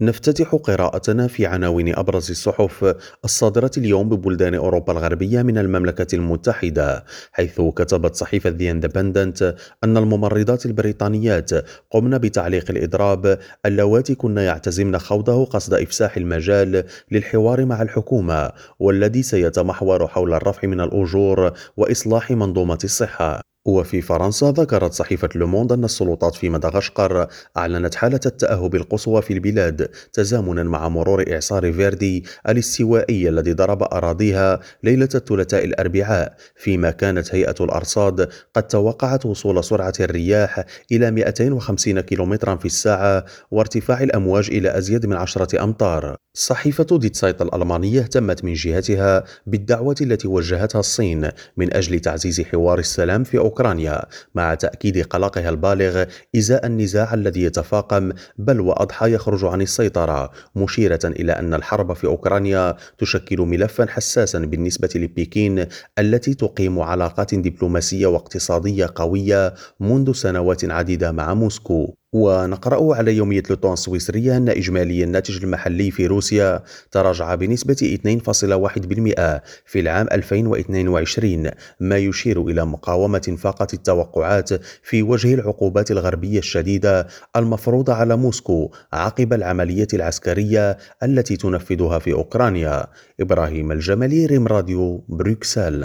نفتتح قراءتنا في عناوين أبرز الصحف الصادرة اليوم ببلدان أوروبا الغربية من المملكة المتحدة حيث كتبت صحيفة The Independent أن الممرضات البريطانيات قمن بتعليق الإضراب اللواتي كن يعتزمن خوضه قصد إفساح المجال للحوار مع الحكومة والذي سيتمحور حول الرفع من الأجور وإصلاح منظومة الصحة. وفي فرنسا ذكرت صحيفة لوموند أن السلطات في مدغشقر أعلنت حالة التأهب القصوى في البلاد تزامنا مع مرور إعصار فيردي الاستوائي الذي ضرب أراضيها ليلة الثلاثاء الأربعاء فيما كانت هيئة الأرصاد قد توقعت وصول سرعة الرياح إلى 250 كم في الساعة وارتفاع الأمواج إلى أزيد من عشرة أمتار. صحيفة ديتسايت الألمانية اهتمت من جهتها بالدعوة التي وجهتها الصين من أجل تعزيز حوار السلام في أوكرانيا مع تأكيد قلقها البالغ إزاء النزاع الذي يتفاقم بل وأضحى يخرج عن السيطرة مشيرة إلى أن الحرب في أوكرانيا تشكل ملفا حساسا بالنسبة لبكين التي تقيم علاقات دبلوماسية واقتصادية قوية منذ سنوات عديدة مع موسكو. ونقرأ على يومية لوتون السويسرية أن إجمالي الناتج المحلي في روسيا. تراجع بنسبة 2.1% في العام 2022 ما يشير إلى مقاومة فاقت التوقعات في وجه العقوبات الغربية الشديدة المفروضة على موسكو عقب العملية العسكرية التي تنفذها في أوكرانيا. إبراهيم الجمالي ريم راديو بروكسل.